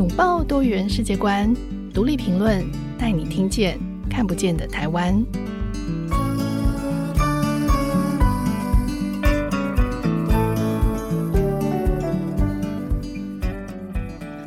拥抱多元世界观，独立评论带你听见看不见的台湾。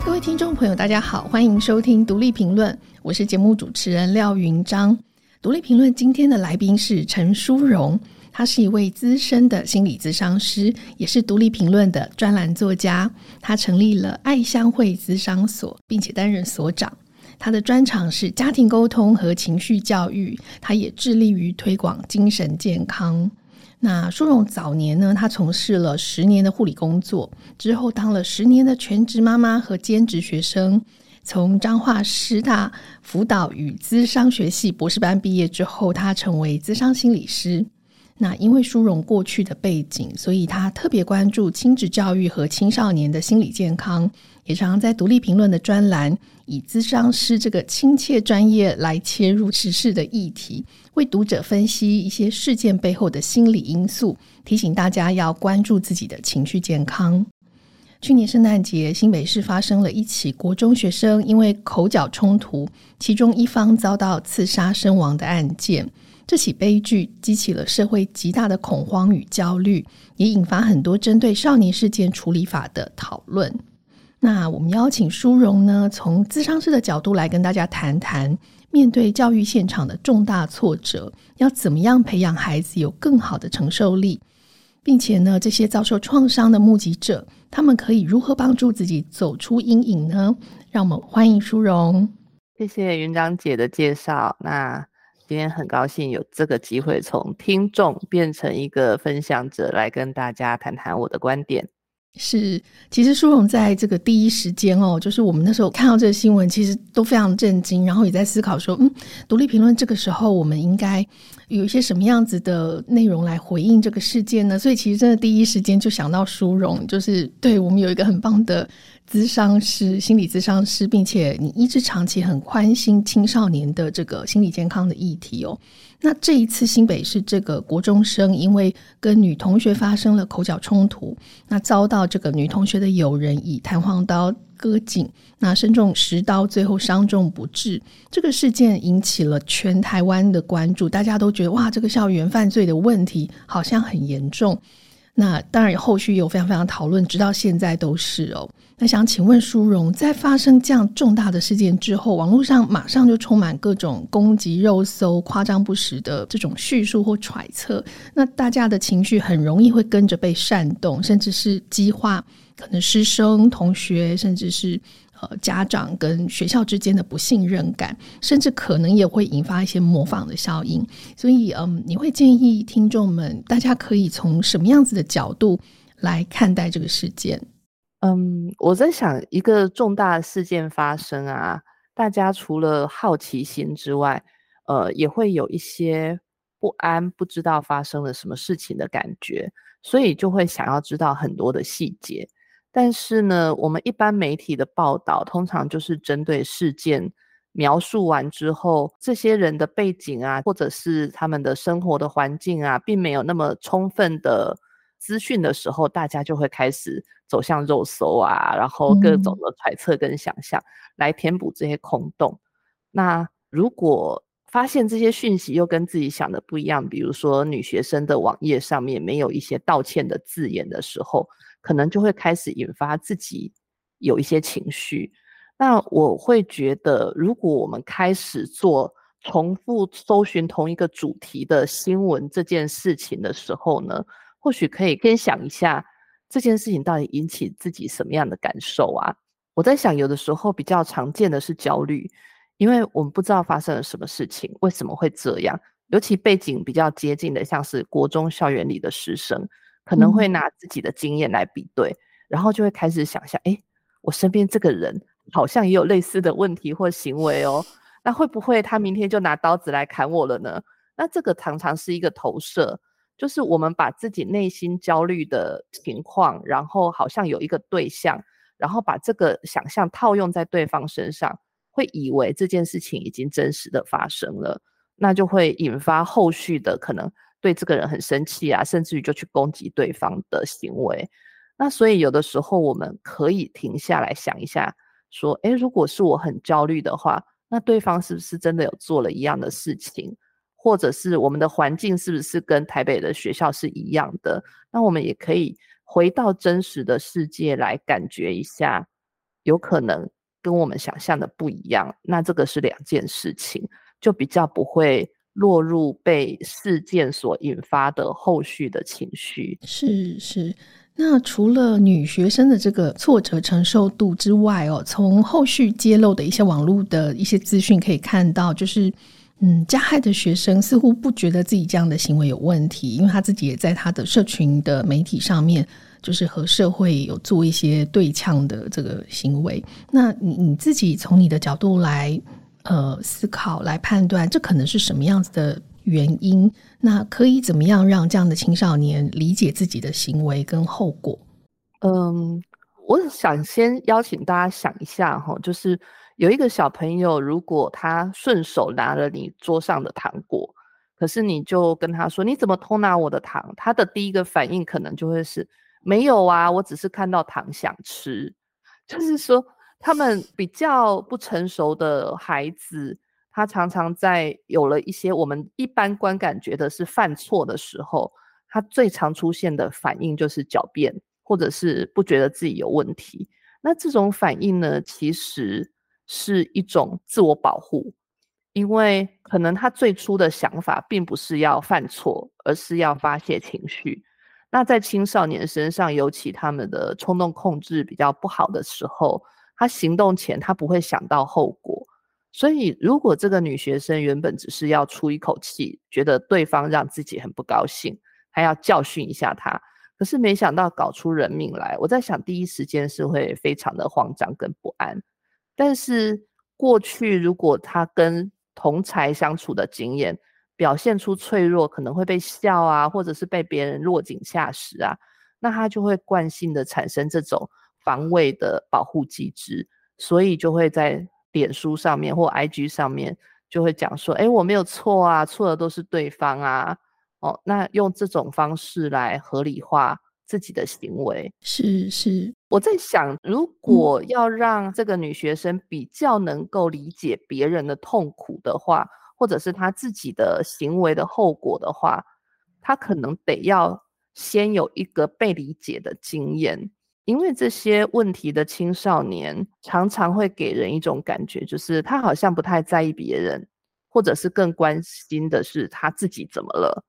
各位听众朋友，大家好，欢迎收听独立评论，我是节目主持人廖云章。独立评论今天的来宾是陈淑荣。他是一位资深的心理咨商师，也是独立评论的专栏作家。他成立了爱相会咨商所，并且担任所长。他的专长是家庭沟通和情绪教育。他也致力于推广精神健康。那舒蓉早年呢，他从事了十年的护理工作，之后当了十年的全职妈妈和兼职学生。从彰化师大辅导与咨商学系博士班毕业之后，他成为咨商心理师。那因为书蓉过去的背景，所以他特别关注亲子教育和青少年的心理健康，也常常在独立评论的专栏以咨商师这个亲切专业来切入时事的议题，为读者分析一些事件背后的心理因素，提醒大家要关注自己的情绪健康。去年圣诞节，新北市发生了一起国中学生因为口角冲突，其中一方遭到刺杀身亡的案件。这起悲剧激起了社会极大的恐慌与焦虑，也引发很多针对少年事件处理法的讨论。那我们邀请舒蓉呢，从咨商师的角度来跟大家谈谈，面对教育现场的重大挫折，要怎么样培养孩子有更好的承受力，并且呢，这些遭受创伤的目击者，他们可以如何帮助自己走出阴影呢？让我们欢迎舒蓉。谢谢云长姐的介绍。那今天很高兴有这个机会从听众变成一个分享者，来跟大家谈谈我的观点。是，其实舒荣在这个第一时间哦，就是我们那时候看到这个新闻，其实都非常震惊，然后也在思考说，嗯，独立评论这个时候我们应该有一些什么样子的内容来回应这个事件呢？所以其实真的第一时间就想到书蓉，就是对我们有一个很棒的。咨商师、心理咨商师，并且你一直长期很关心青少年的这个心理健康的议题哦。那这一次新北市这个国中生因为跟女同学发生了口角冲突，那遭到这个女同学的友人以弹簧刀割颈，那身中十刀，最后伤重不治。这个事件引起了全台湾的关注，大家都觉得哇，这个校园犯罪的问题好像很严重。那当然，后续有非常非常讨论，直到现在都是哦。那想请问舒荣，在发生这样重大的事件之后，网络上马上就充满各种攻击、肉搜、夸张不实的这种叙述或揣测，那大家的情绪很容易会跟着被煽动，甚至是激化，可能师生、同学，甚至是。呃，家长跟学校之间的不信任感，甚至可能也会引发一些模仿的效应。所以，嗯，你会建议听众们，大家可以从什么样子的角度来看待这个事件？嗯，我在想，一个重大事件发生啊，大家除了好奇心之外，呃，也会有一些不安，不知道发生了什么事情的感觉，所以就会想要知道很多的细节。但是呢，我们一般媒体的报道通常就是针对事件描述完之后，这些人的背景啊，或者是他们的生活的环境啊，并没有那么充分的资讯的时候，大家就会开始走向肉搜啊，然后各种的揣测跟想象来填补这些空洞。嗯。那如果发现这些讯息又跟自己想的不一样，比如说女学生的网页上面没有一些道歉的字眼的时候，可能就会开始引发自己有一些情绪。那我会觉得，如果我们开始做重复搜寻同一个主题的新闻这件事情的时候呢，或许可以先想一下这件事情到底引起自己什么样的感受啊？我在想，有的时候比较常见的是焦虑。因为我们不知道发生了什么事情，为什么会这样？尤其背景比较接近的，像是国中校园里的师生，可能会拿自己的经验来比对，嗯、然后就会开始想象：哎，我身边这个人好像也有类似的问题或行为哦，那会不会他明天就拿刀子来砍我了呢？那这个常常是一个投射，就是我们把自己内心焦虑的情况，然后好像有一个对象，然后把这个想象套用在对方身上。会以为这件事情已经真实的发生了，那就会引发后续的可能对这个人很生气啊，甚至于就去攻击对方的行为。那所以有的时候我们可以停下来想一下，说，诶，如果是我很焦虑的话，那对方是不是真的有做了一样的事情？或者是我们的环境是不是跟台北的学校是一样的？那我们也可以回到真实的世界来感觉一下，有可能跟我们想象的不一样。那这个是两件事情，就比较不会落入被事件所引发的后续的情绪。是是。那除了女学生的这个挫折承受度之外哦，从后续揭露的一些网络的一些资讯可以看到，就是。嗯，加害的学生似乎不觉得自己这样的行为有问题，因为他自己也在他的社群的媒体上面，就是和社会有做一些对呛的这个行为。那你你自己从你的角度来呃思考来判断，这可能是什么样子的原因？那可以怎么样让这样的青少年理解自己的行为跟后果？嗯，我想先邀请大家想一下哈，就是。有一个小朋友，如果他顺手拿了你桌上的糖果，可是你就跟他说：“你怎么偷拿我的糖？”他的第一个反应可能就会是：“没有啊，我只是看到糖想吃。”就是说，他们比较不成熟的孩子，他常常在有了一些我们一般观感觉得是犯错的时候，他最常出现的反应就是狡辩，或者是不觉得自己有问题。那这种反应呢，其实。是一种自我保护，因为可能他最初的想法并不是要犯错，而是要发泄情绪。那在青少年身上，尤其他们的冲动控制比较不好的时候，他行动前他不会想到后果。所以，如果这个女学生原本只是要出一口气，觉得对方让自己很不高兴，还要教训一下他，可是没想到搞出人命来，我在想，第一时间是会非常的慌张跟不安。但是过去，如果他跟同才相处的经验表现出脆弱，可能会被笑啊，或者是被别人落井下石啊，那他就会惯性的产生这种防卫的保护机制，所以就会在脸书上面或 IG 上面就会讲说：“诶，我没有错啊，错的都是对方啊。”哦，那用这种方式来合理化。自己的行为是是，我在想，如果要让这个女学生比较能够理解别人的痛苦的话，或者是她自己的行为的后果的话，她可能得要先有一个被理解的经验，因为这些问题的青少年常常会给人一种感觉，就是他好像不太在意别人，或者是更关心的是他自己怎么了。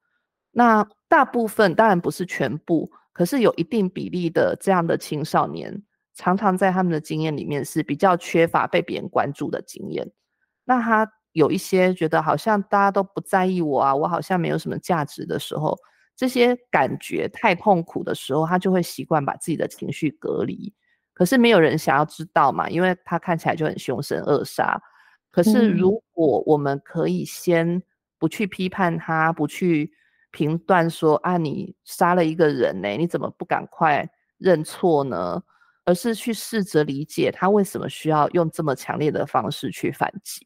那大部分当然不是全部。可是有一定比例的这样的青少年，常常在他们的经验里面是比较缺乏被别人关注的经验。那他有一些觉得好像大家都不在意我啊，我好像没有什么价值的时候，这些感觉太痛苦的时候，他就会习惯把自己的情绪隔离。可是没有人想要知道嘛，因为他看起来就很凶神恶煞。可是如果我们可以先不去批判他，不去。评断说啊，你杀了一个人呢，你怎么不赶快认错呢？而是去试着理解他为什么需要用这么强烈的方式去反击，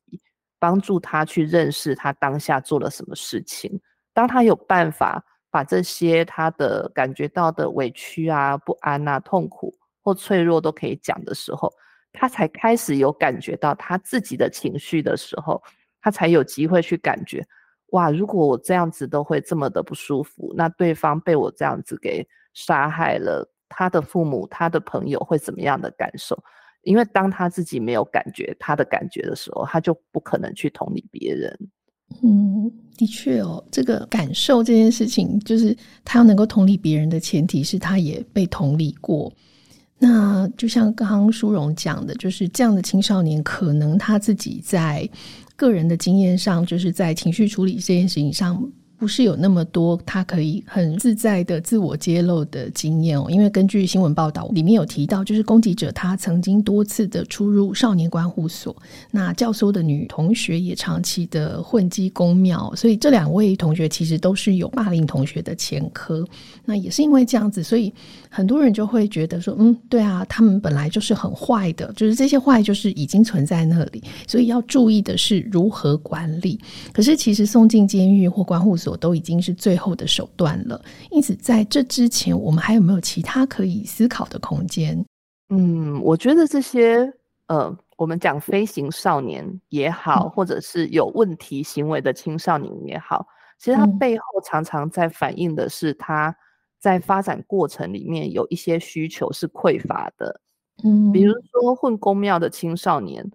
帮助他去认识他当下做了什么事情。当他有办法把这些他的感觉到的委屈啊、不安啊、痛苦或脆弱都可以讲的时候，他才开始有感觉到他自己的情绪的时候，他才有机会去感觉。哇！如果我这样子都会这么的不舒服，那对方被我这样子给杀害了，他的父母、他的朋友会怎么样的感受？因为当他自己没有感觉他的感觉的时候，他就不可能去同理别人。嗯，的确哦，这个感受这件事情，就是他要能够同理别人的前提是他也被同理过。那就像刚刚舒荣讲的，就是这样的青少年，可能他自己在。个人的经验上，就是在情绪处理这件事情上。不是有那么多他可以很自在的自我揭露的经验哦，因为根据新闻报道里面有提到，就是攻击者他曾经多次的出入少年观护所，那教唆的女同学也长期的混迹宫庙，所以这两位同学其实都是有霸凌同学的前科。那也是因为这样子，所以很多人就会觉得说，嗯，对啊，他们本来就是很坏的，就是这些坏就是已经存在那里，所以要注意的是如何管理。可是其实送进监狱或观护所。都已经是最后的手段了，因此在这之前，我们还有没有其他可以思考的空间？嗯，我觉得这些呃，我们讲飞行少年也好，或者是有问题行为的青少年也好，其实他背后常常在反映的是他在发展过程里面有一些需求是匮乏的。嗯，比如说混公庙的青少年，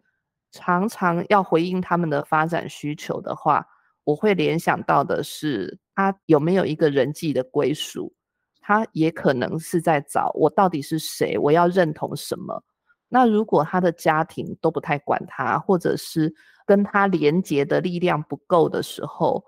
常常要回应他们的发展需求的话，我会联想到的是他有没有一个人际的归属，他也可能是在找我到底是谁，我要认同什么。那如果他的家庭都不太管他，或者是跟他连结的力量不够的时候，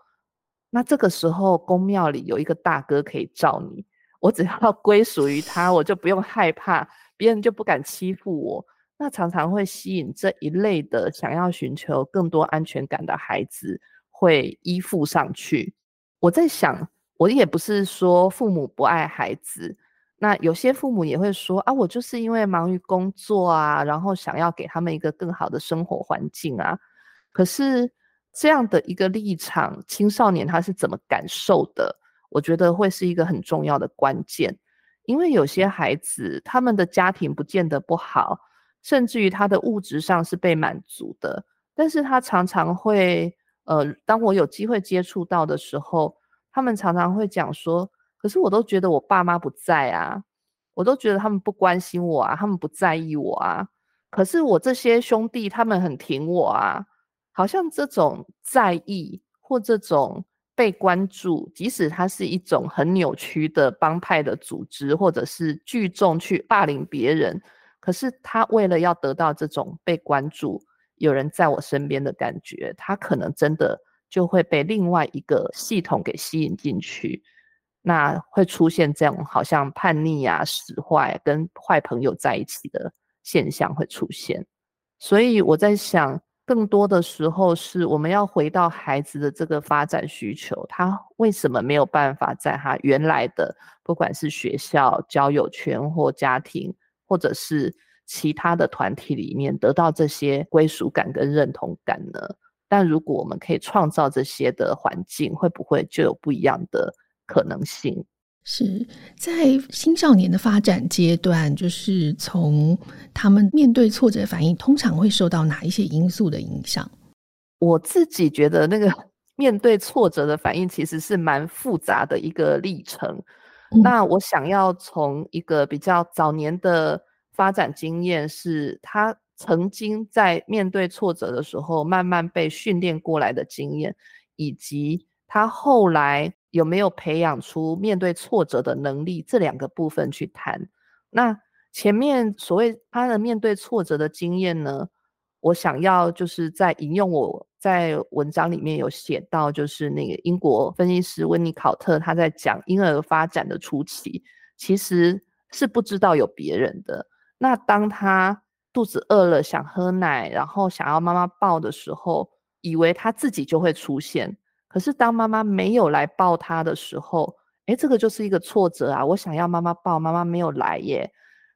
那这个时候宫庙里有一个大哥可以罩你，我只要归属于他，我就不用害怕，别人就不敢欺负我。那常常会吸引这一类的想要寻求更多安全感的孩子会依附上去。我在想，我也不是说父母不爱孩子。那有些父母也会说啊，我就是因为忙于工作啊，然后想要给他们一个更好的生活环境啊。可是这样的一个立场，青少年他是怎么感受的？我觉得会是一个很重要的关键。因为有些孩子他们的家庭不见得不好，甚至于他的物质上是被满足的，但是他常常会，呃，当我有机会接触到的时候，他们常常会讲说。可是我都觉得我爸妈不在啊，我都觉得他们不关心我啊，他们不在意我啊。可是我这些兄弟他们很挺我啊，好像这种在意或这种被关注，即使他是一种很扭曲的帮派的组织，或者是聚众去霸凌别人，可是他为了要得到这种被关注，有人在我身边的感觉，他可能真的就会被另外一个系统给吸引进去。那会出现这种好像叛逆啊、使坏、跟坏朋友在一起的现象会出现，所以我在想，更多的时候是我们要回到孩子的这个发展需求，他为什么没有办法在他原来的不管是学校、交友圈或家庭，或者是其他的团体里面得到这些归属感跟认同感呢？但如果我们可以创造这些的环境，会不会就有不一样的？可能性是在青少年的发展阶段，就是从他们面对挫折反应，通常会受到哪一些因素的影响？我自己觉得，那个 面对挫折的反应其实是蛮复杂的一个历程。嗯。那我想要从一个比较早年的发展经验，是他曾经在面对挫折的时候，慢慢被训练过来的经验，以及他后来。有没有培养出面对挫折的能力？这两个部分去谈。那前面所谓他的面对挫折的经验呢？我想要就是在引用我在文章里面有写到，就是那个英国分析师温尼考特他在讲婴儿发展的初期，其实是不知道有别人的。那当他肚子饿了想喝奶，然后想要妈妈抱的时候，以为他自己就会出现。可是当妈妈没有来抱他的时候，诶，这个就是一个挫折啊！我想要妈妈抱，妈妈没有来耶。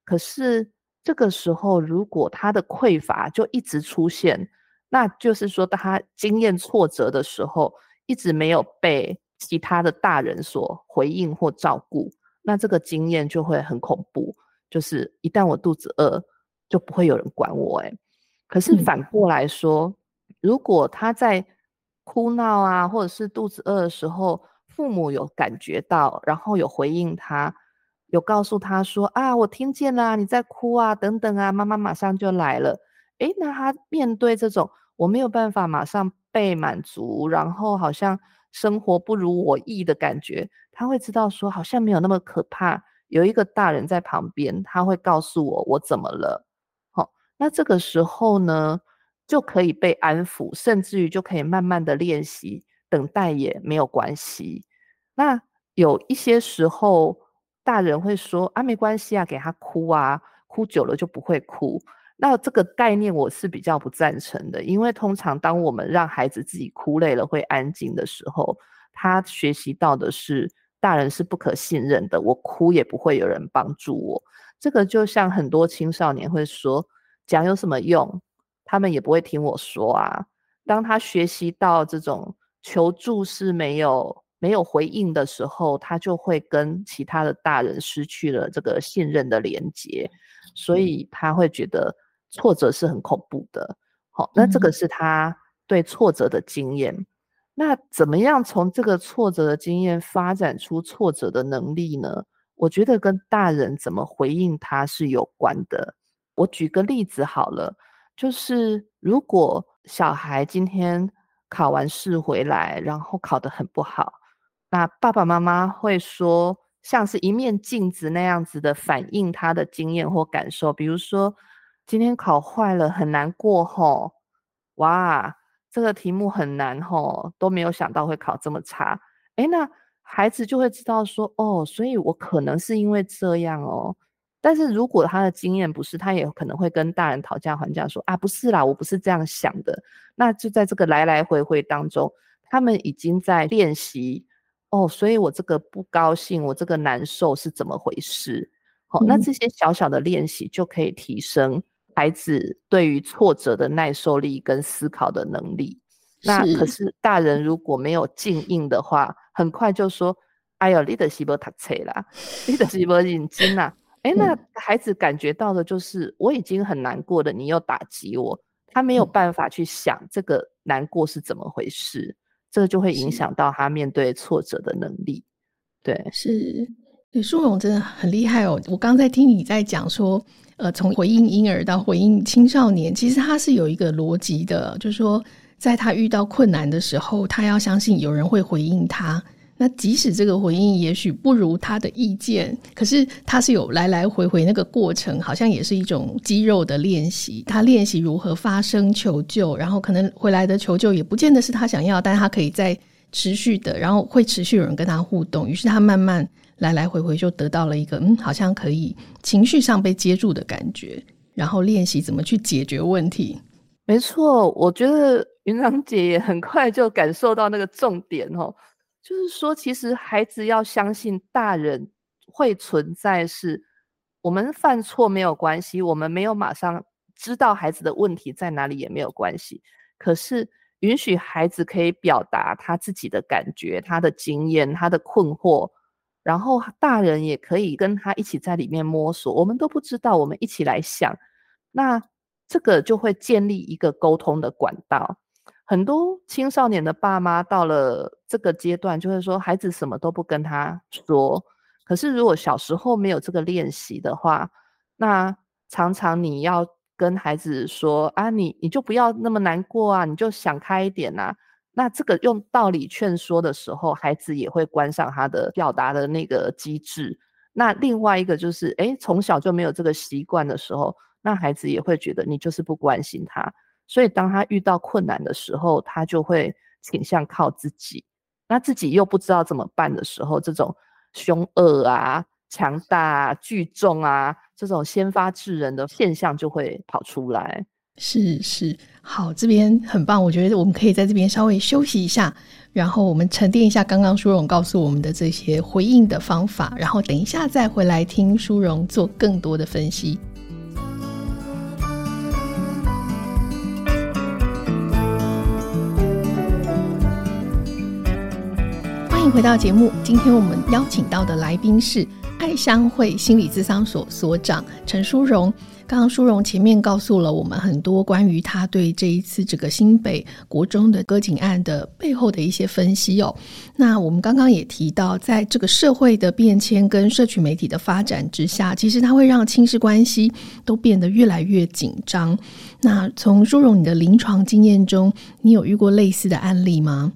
可是这个时候，如果他的匮乏就一直出现，那就是说，他经验挫折的时候，一直没有被其他的大人所回应或照顾，那这个经验就会很恐怖。就是一旦我肚子饿，就不会有人管我。诶，可是反过来说，嗯、如果他在哭闹啊，或者是肚子饿的时候，父母有感觉到，然后有回应他，有告诉他说啊，我听见了，你在哭啊，等等啊，妈妈马上就来了。诶，那他面对这种我没有办法马上被满足，然后好像生活不如我意的感觉，他会知道说好像没有那么可怕，有一个大人在旁边，他会告诉我我怎么了。好，那这个时候呢？就可以被安抚，甚至于就可以慢慢的练习，等待也没有关系。那有一些时候，大人会说啊，没关系啊，给他哭啊，哭久了就不会哭。那这个概念我是比较不赞成的，因为通常当我们让孩子自己哭累了会安静的时候，他学习到的是大人是不可信任的，我哭也不会有人帮助我。这个就像很多青少年会说，讲有什么用？他们也不会听我说啊。当他学习到这种求助是没有没有回应的时候，他就会跟其他的大人失去了这个信任的连接，所以他会觉得挫折是很恐怖的。好，那这个是他对挫折的经验。那怎么样从这个挫折的经验发展出挫折的能力呢？我觉得跟大人怎么回应他是有关的。我举个例子好了，就是如果小孩今天考完试回来，然后考得很不好，那爸爸妈妈会说，像是一面镜子那样子的反映他的经验或感受，比如说今天考坏了，很难过吼，哇，这个题目很难吼，都没有想到会考这么差，哎，那孩子就会知道说，哦，所以我可能是因为这样哦。但是如果他的经验不是，他也可能会跟大人讨价还价说啊，不是啦，我不是这样想的。那就在这个来来回回当中，他们已经在练习哦，所以我这个不高兴，我这个难受是怎么回事？好、哦，那这些小小的练习就可以提升孩子对于挫折的耐受力跟思考的能力。那可是大人如果没有静应的话，很快就说：“哎呦，你的是没读册啦，你的是没认真啦。”哎，那孩子感觉到的就是我已经很难过了，你又打击我，他没有办法去想这个难过是怎么回事，这个就会影响到他面对挫折的能力。对，是，对，书荣真的很厉害哦。我刚在听你在讲说，呃，从回应婴儿到回应青少年，其实他是有一个逻辑的，就是说，在他遇到困难的时候，他要相信有人会回应他。那即使这个回应也许不如他的意见，可是他是有来来回回那个过程，好像也是一种肌肉的练习。他练习如何发声求救，然后可能回来的求救也不见得是他想要，但他可以再持续的，然后会持续有人跟他互动，于是他慢慢来来回回就得到了一个嗯，好像可以情绪上被接住的感觉，然后练习怎么去解决问题。没错，我觉得云长姐也很快就感受到那个重点哦。就是说，其实孩子要相信大人会存在，是我们犯错没有关系，我们没有马上知道孩子的问题在哪里也没有关系。可是允许孩子可以表达他自己的感觉、他的经验、他的困惑，然后大人也可以跟他一起在里面摸索。我们都不知道，我们一起来想，那这个就会建立一个沟通的管道。很多青少年的爸妈到了这个阶段，就会说孩子什么都不跟他说。可是如果小时候没有这个练习的话，那常常你要跟孩子说啊，你你就不要那么难过啊，你就想开一点啊。那这个用道理劝说的时候，孩子也会关上他的表达的那个机制。那另外一个就是，诶，从小就没有这个习惯的时候，那孩子也会觉得你就是不关心他。所以，当他遇到困难的时候，他就会倾向靠自己。那自己又不知道怎么办的时候，这种凶恶啊、强大啊、聚众啊，这种先发制人的现象就会跑出来。是是，好，这边很棒。我觉得我们可以在这边稍微休息一下，然后我们沉淀一下刚刚舒荣告诉我们的这些回应的方法，然后等一下再回来听舒荣做更多的分析。回到节目，今天我们邀请到的来宾是爱香会心理咨商所所长陈淑荣。刚刚书荣前面告诉了我们很多关于他对这一次这个新北国中的割颈案的背后的一些分析哦。那我们刚刚也提到，在这个社会的变迁跟社群媒体的发展之下，其实它会让亲子关系都变得越来越紧张。那从书荣你的临床经验中，你有遇过类似的案例吗？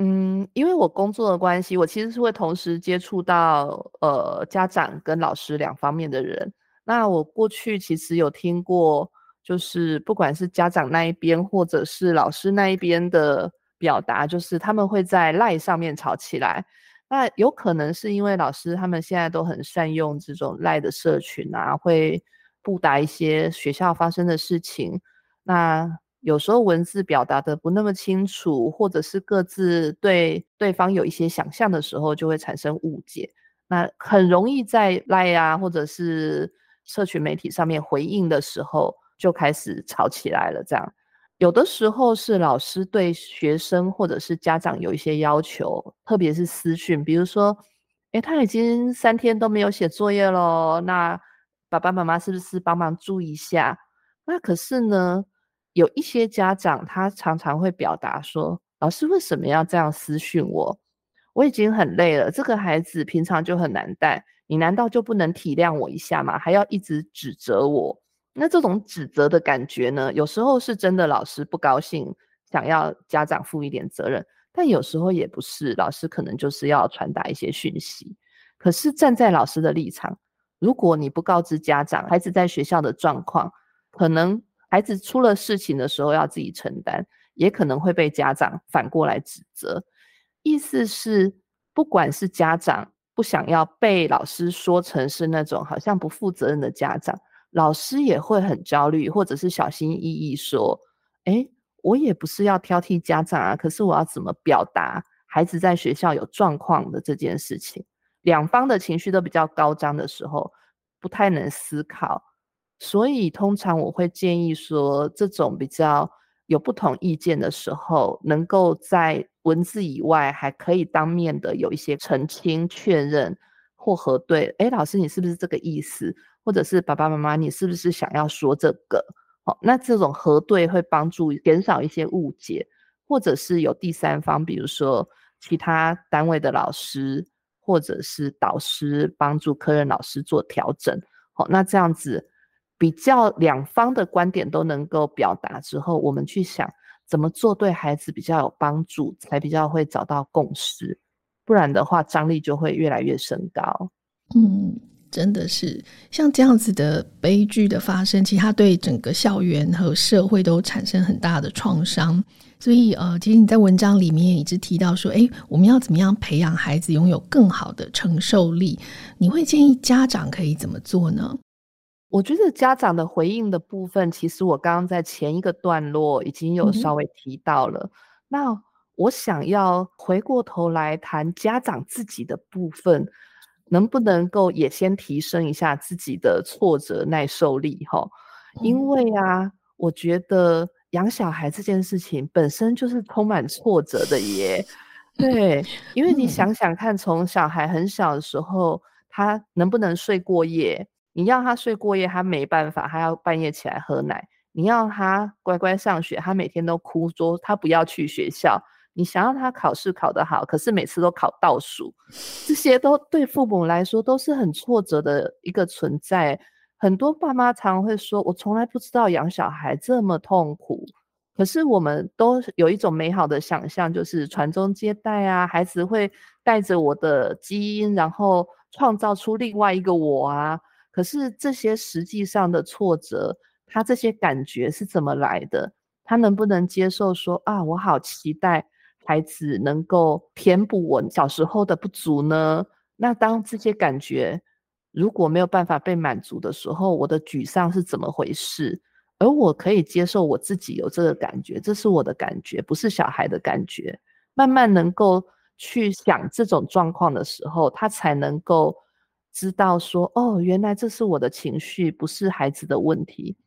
嗯，因为我工作的关系，我其实是会同时接触到呃家长跟老师两方面的人。那我过去其实有听过，就是不管是家长那一边或者是老师那一边的表达，就是他们会在赖上面吵起来。那有可能是因为老师他们现在都很善用这种赖的社群啊，会布达一些学校发生的事情。那有时候文字表达的不那么清楚，或者是各自对对方有一些想象的时候，就会产生误解。那很容易在赖啊，或者是社群媒体上面回应的时候，就开始吵起来了。这样，有的时候是老师对学生或者是家长有一些要求，特别是私讯，比如说，诶，他已经三天都没有写作业咯，那爸爸妈妈是不是帮忙注意一下？那可是呢，有一些家长他常常会表达说：“老师为什么要这样私讯我？我已经很累了，这个孩子平常就很难带，你难道就不能体谅我一下吗？还要一直指责我？那这种指责的感觉呢，有时候是真的老师不高兴，想要家长负一点责任，但有时候也不是，老师可能就是要传达一些讯息。可是站在老师的立场，如果你不告知家长孩子在学校的状况，可能孩子出了事情的时候要自己承担，也可能会被家长反过来指责。意思是，不管是家长不想要被老师说成是那种好像不负责任的家长，老师也会很焦虑，或者是小心翼翼说：“诶，我也不是要挑剔家长啊，可是我要怎么表达孩子在学校有状况的这件事情？”两方的情绪都比较高涨的时候，不太能思考，所以通常我会建议说，这种比较有不同意见的时候，能够在文字以外，还可以当面的有一些澄清、确认或核对。诶，老师，你是不是这个意思？或者是爸爸妈妈，你是不是想要说这个？好，那这种核对会帮助减少一些误解，或者是有第三方，比如说其他单位的老师。或者是导师帮助科任老师做调整，好，那这样子比较两方的观点都能够表达之后，我们去想怎么做对孩子比较有帮助，才比较会找到共识，不然的话张力就会越来越升高。嗯，真的是像这样子的悲剧的发生，其实它对整个校园和社会都产生很大的创伤。所以，呃，其实你在文章里面也一直提到说，诶，我们要怎么样培养孩子拥有更好的承受力？你会建议家长可以怎么做呢？我觉得家长的回应的部分，其实我刚刚在前一个段落已经有稍微提到了。嗯、那我想要回过头来谈家长自己的部分，能不能够也先提升一下自己的挫折耐受力？哈，因为啊，我觉得。养小孩这件事情本身就是充满挫折的耶，对，因为你想想看，从小孩很小的时候，他能不能睡过夜？你要他睡过夜，他没办法，他要半夜起来喝奶。你要他乖乖上学，他每天都哭说他不要去学校。你想要他考试考得好，可是每次都考倒数，这些都对父母来说都是很挫折的一个存在。很多爸妈常会说：“我从来不知道养小孩这么痛苦。”可是我们都有一种美好的想象，就是传宗接代啊，孩子会带着我的基因，然后创造出另外一个我啊。可是这些实际上的挫折，他这些感觉是怎么来的？他能不能接受说啊，我好期待孩子能够填补我小时候的不足呢？那当这些感觉，如果没有办法被满足的时候，我的沮丧是怎么回事？而我可以接受我自己有这个感觉，这是我的感觉，不是小孩的感觉。慢慢能够去想这种状况的时候，他才能够知道说：哦，原来这是我的情绪，不是孩子的问题。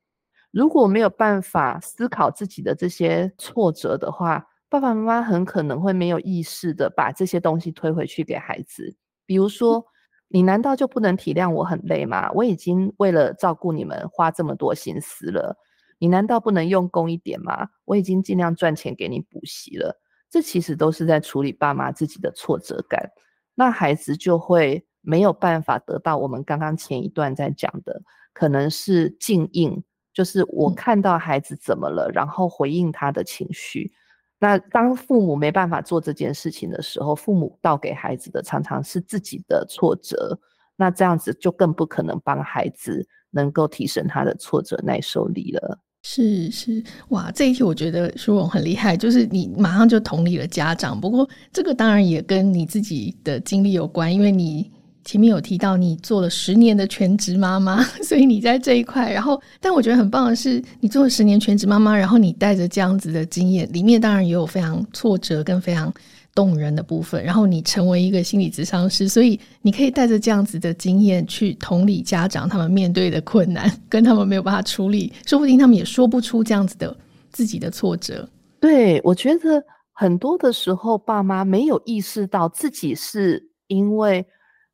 如果没有办法思考自己的这些挫折的话，爸爸妈妈很可能会没有意识的把这些东西推回去给孩子，比如说。你难道就不能体谅我很累吗？我已经为了照顾你们花这么多心思了，你难道不能用功一点吗？我已经尽量赚钱给你补习了，这其实都是在处理爸妈自己的挫折感，那孩子就会没有办法得到我们刚刚前一段在讲的，可能是静应，就是我看到孩子怎么了，然后回应他的情绪。那当父母没办法做这件事情的时候，父母倒给孩子的常常是自己的挫折，那这样子就更不可能帮孩子能够提升他的挫折耐受力了。是是，哇，这一题我觉得舒荣很厉害，就是你马上就同理了家长。不过这个当然也跟你自己的经历有关，因为你。前面有提到你做了十年的全职妈妈，所以你在这一块。然后，但我觉得很棒的是，你做了十年全职妈妈，然后你带着这样子的经验，里面当然也有非常挫折跟非常动人的部分。然后你成为一个心理咨商师，所以你可以带着这样子的经验去同理家长他们面对的困难，跟他们没有办法处理，说不定他们也说不出这样子的自己的挫折。对，我觉得很多的时候，爸妈没有意识到自己是因为。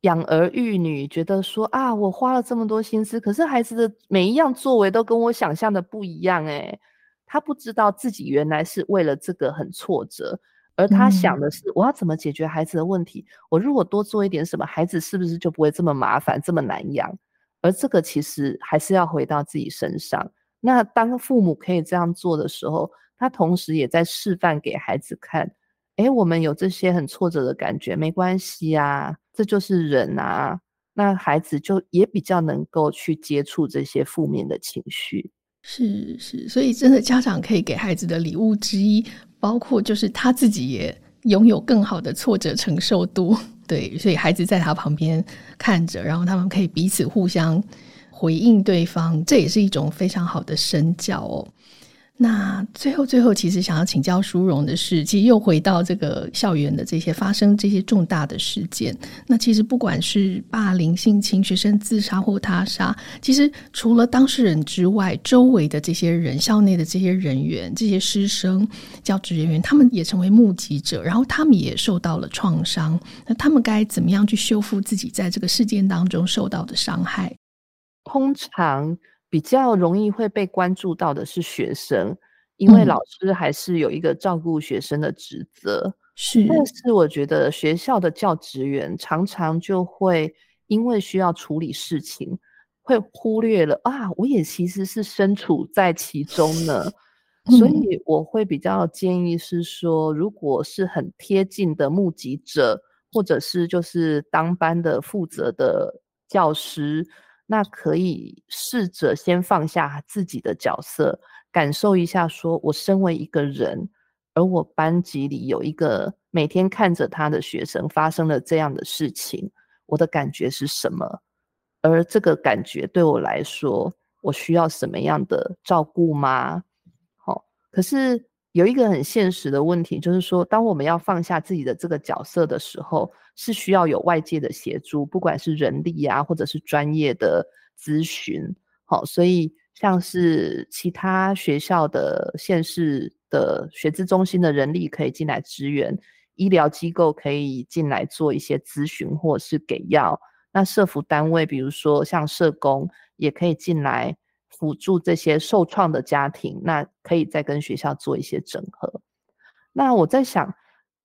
养儿育女，觉得说啊，我花了这么多心思，可是孩子的每一样作为都跟我想象的不一样，诶，他不知道自己原来是为了这个很挫折，而他想的是我要怎么解决孩子的问题，我如果多做一点什么，孩子是不是就不会这么麻烦，这么难养？而这个其实还是要回到自己身上。那当父母可以这样做的时候，他同时也在示范给孩子看，诶，我们有这些很挫折的感觉，没关系啊，这就是人啊。那孩子就也比较能够去接触这些负面的情绪。是是，所以真的家长可以给孩子的礼物之一，包括就是他自己也拥有更好的挫折承受度。对，所以孩子在他旁边看着，然后他们可以彼此互相回应对方，这也是一种非常好的身教哦。那最后，最后，其实想要请教书荣的是，其实又回到这个校园的这些发生这些重大的事件。那其实不管是霸凌、性侵、学生自杀或他杀，其实除了当事人之外，周围的这些人、校内的这些人员、这些师生、教职人员，他们也成为目击者，然后他们也受到了创伤。那他们该怎么样去修复自己在这个事件当中受到的伤害？通常。比较容易会被关注到的是学生，因为老师还是有一个照顾学生的职责。是，但是我觉得学校的教职员常常就会因为需要处理事情，会忽略了啊，我也其实是身处在其中呢。所以我会比较建议是说，如果是很贴近的目击者，或者是就是当班的负责的教师。那可以试着先放下自己的角色，感受一下，说我身为一个人，而我班级里有一个每天看着他的学生发生了这样的事情，我的感觉是什么？而这个感觉对我来说，我需要什么样的照顾吗？好，可是。有一个很现实的问题，就是说，当我们要放下自己的这个角色的时候，是需要有外界的协助，不管是人力啊，或者是专业的咨询。好，所以像是其他学校的县市的学资中心的人力可以进来支援，医疗机构可以进来做一些咨询或是给药。那社福单位，比如说像社工，也可以进来。辅助这些受创的家庭，那可以再跟学校做一些整合。那我在想，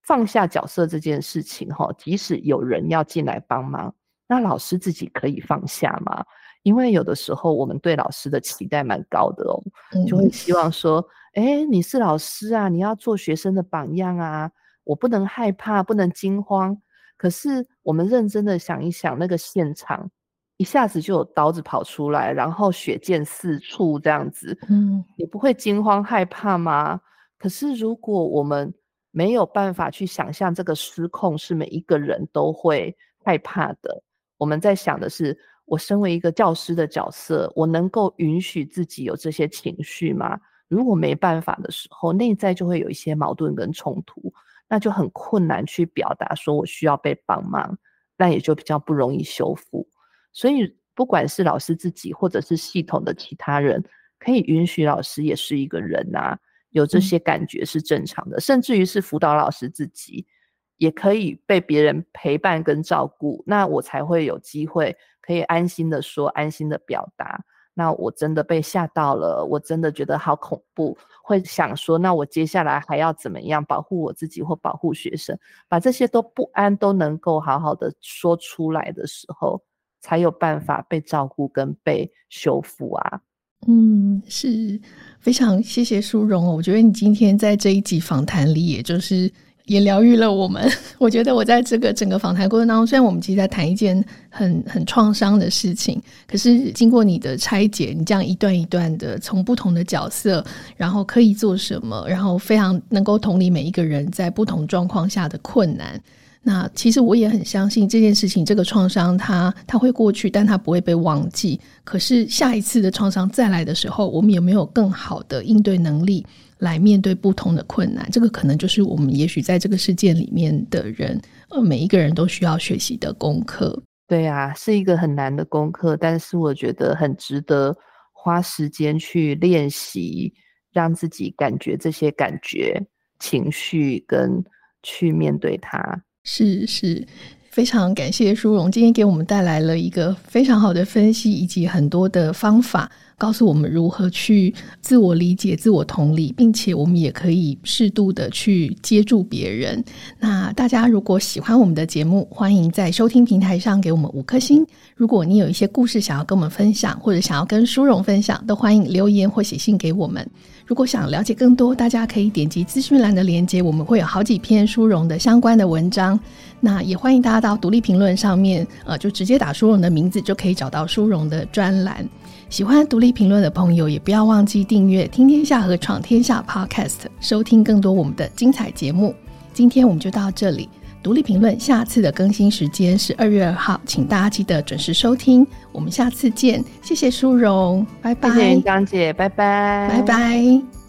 放下角色这件事情，哈，即使有人要进来帮忙，那老师自己可以放下吗？因为有的时候我们对老师的期待蛮高的哦，就会希望说，哎，你是老师啊，你要做学生的榜样啊，我不能害怕，不能惊慌。可是我们认真的想一想，那个现场。一下子就有刀子跑出来，然后血溅四处，这样子，嗯，你不会惊慌害怕吗？可是如果我们没有办法去想象这个失控是每一个人都会害怕的，我们在想的是，我身为一个教师的角色，我能够允许自己有这些情绪吗？如果没办法的时候，内在就会有一些矛盾跟冲突，那就很困难去表达说我需要被帮忙，那也就比较不容易修复。所以，不管是老师自己，或者是系统的其他人，可以允许老师也是一个人啊，有这些感觉是正常的。嗯、甚至于是辅导老师自己，也可以被别人陪伴跟照顾，那我才会有机会可以安心的说，安心的表达。那我真的被吓到了，我真的觉得好恐怖，会想说，那我接下来还要怎么样保护我自己或保护学生？把这些都不安都能够好好的说出来的时候。才有办法被照顾跟被修复啊！嗯，是非常谢谢书荣。我觉得你今天在这一集访谈里，也就是也疗愈了我们。我觉得我在这个整个访谈过程当中，虽然我们其实在谈一件很很创伤的事情，可是经过你的拆解，你这样一段一段的从不同的角色，然后可以做什么，然后非常能够同理每一个人在不同状况下的困难。那其实我也很相信这件事情，这个创伤它它会过去，但它不会被忘记。可是下一次的创伤再来的时候，我们有没有更好的应对能力来面对不同的困难？这个可能就是我们也许在这个世界里面的人，呃，每一个人都需要学习的功课。对啊，是一个很难的功课，但是我觉得很值得花时间去练习，让自己感觉这些感觉、情绪跟去面对它。是是，非常感谢舒荣今天给我们带来了一个非常好的分析，以及很多的方法，告诉我们如何去自我理解、自我同理，并且我们也可以适度的去接住别人。那大家如果喜欢我们的节目，欢迎在收听平台上给我们五颗星。如果你有一些故事想要跟我们分享，或者想要跟舒荣分享，都欢迎留言或写信给我们。如果想了解更多，大家可以点击资讯栏的链接，我们会有好几篇舒荣的相关的文章。那也欢迎大家到独立评论上面，呃，就直接打舒荣的名字，就可以找到舒荣的专栏。喜欢独立评论的朋友，也不要忘记订阅《听天下》和《闯天下》Podcast，收听更多我们的精彩节目。今天我们就到这里，独立评论下次的更新时间是二月二号，请大家记得准时收听。我们下次见，谢谢书荣，拜拜。谢谢张姐，拜拜，拜拜。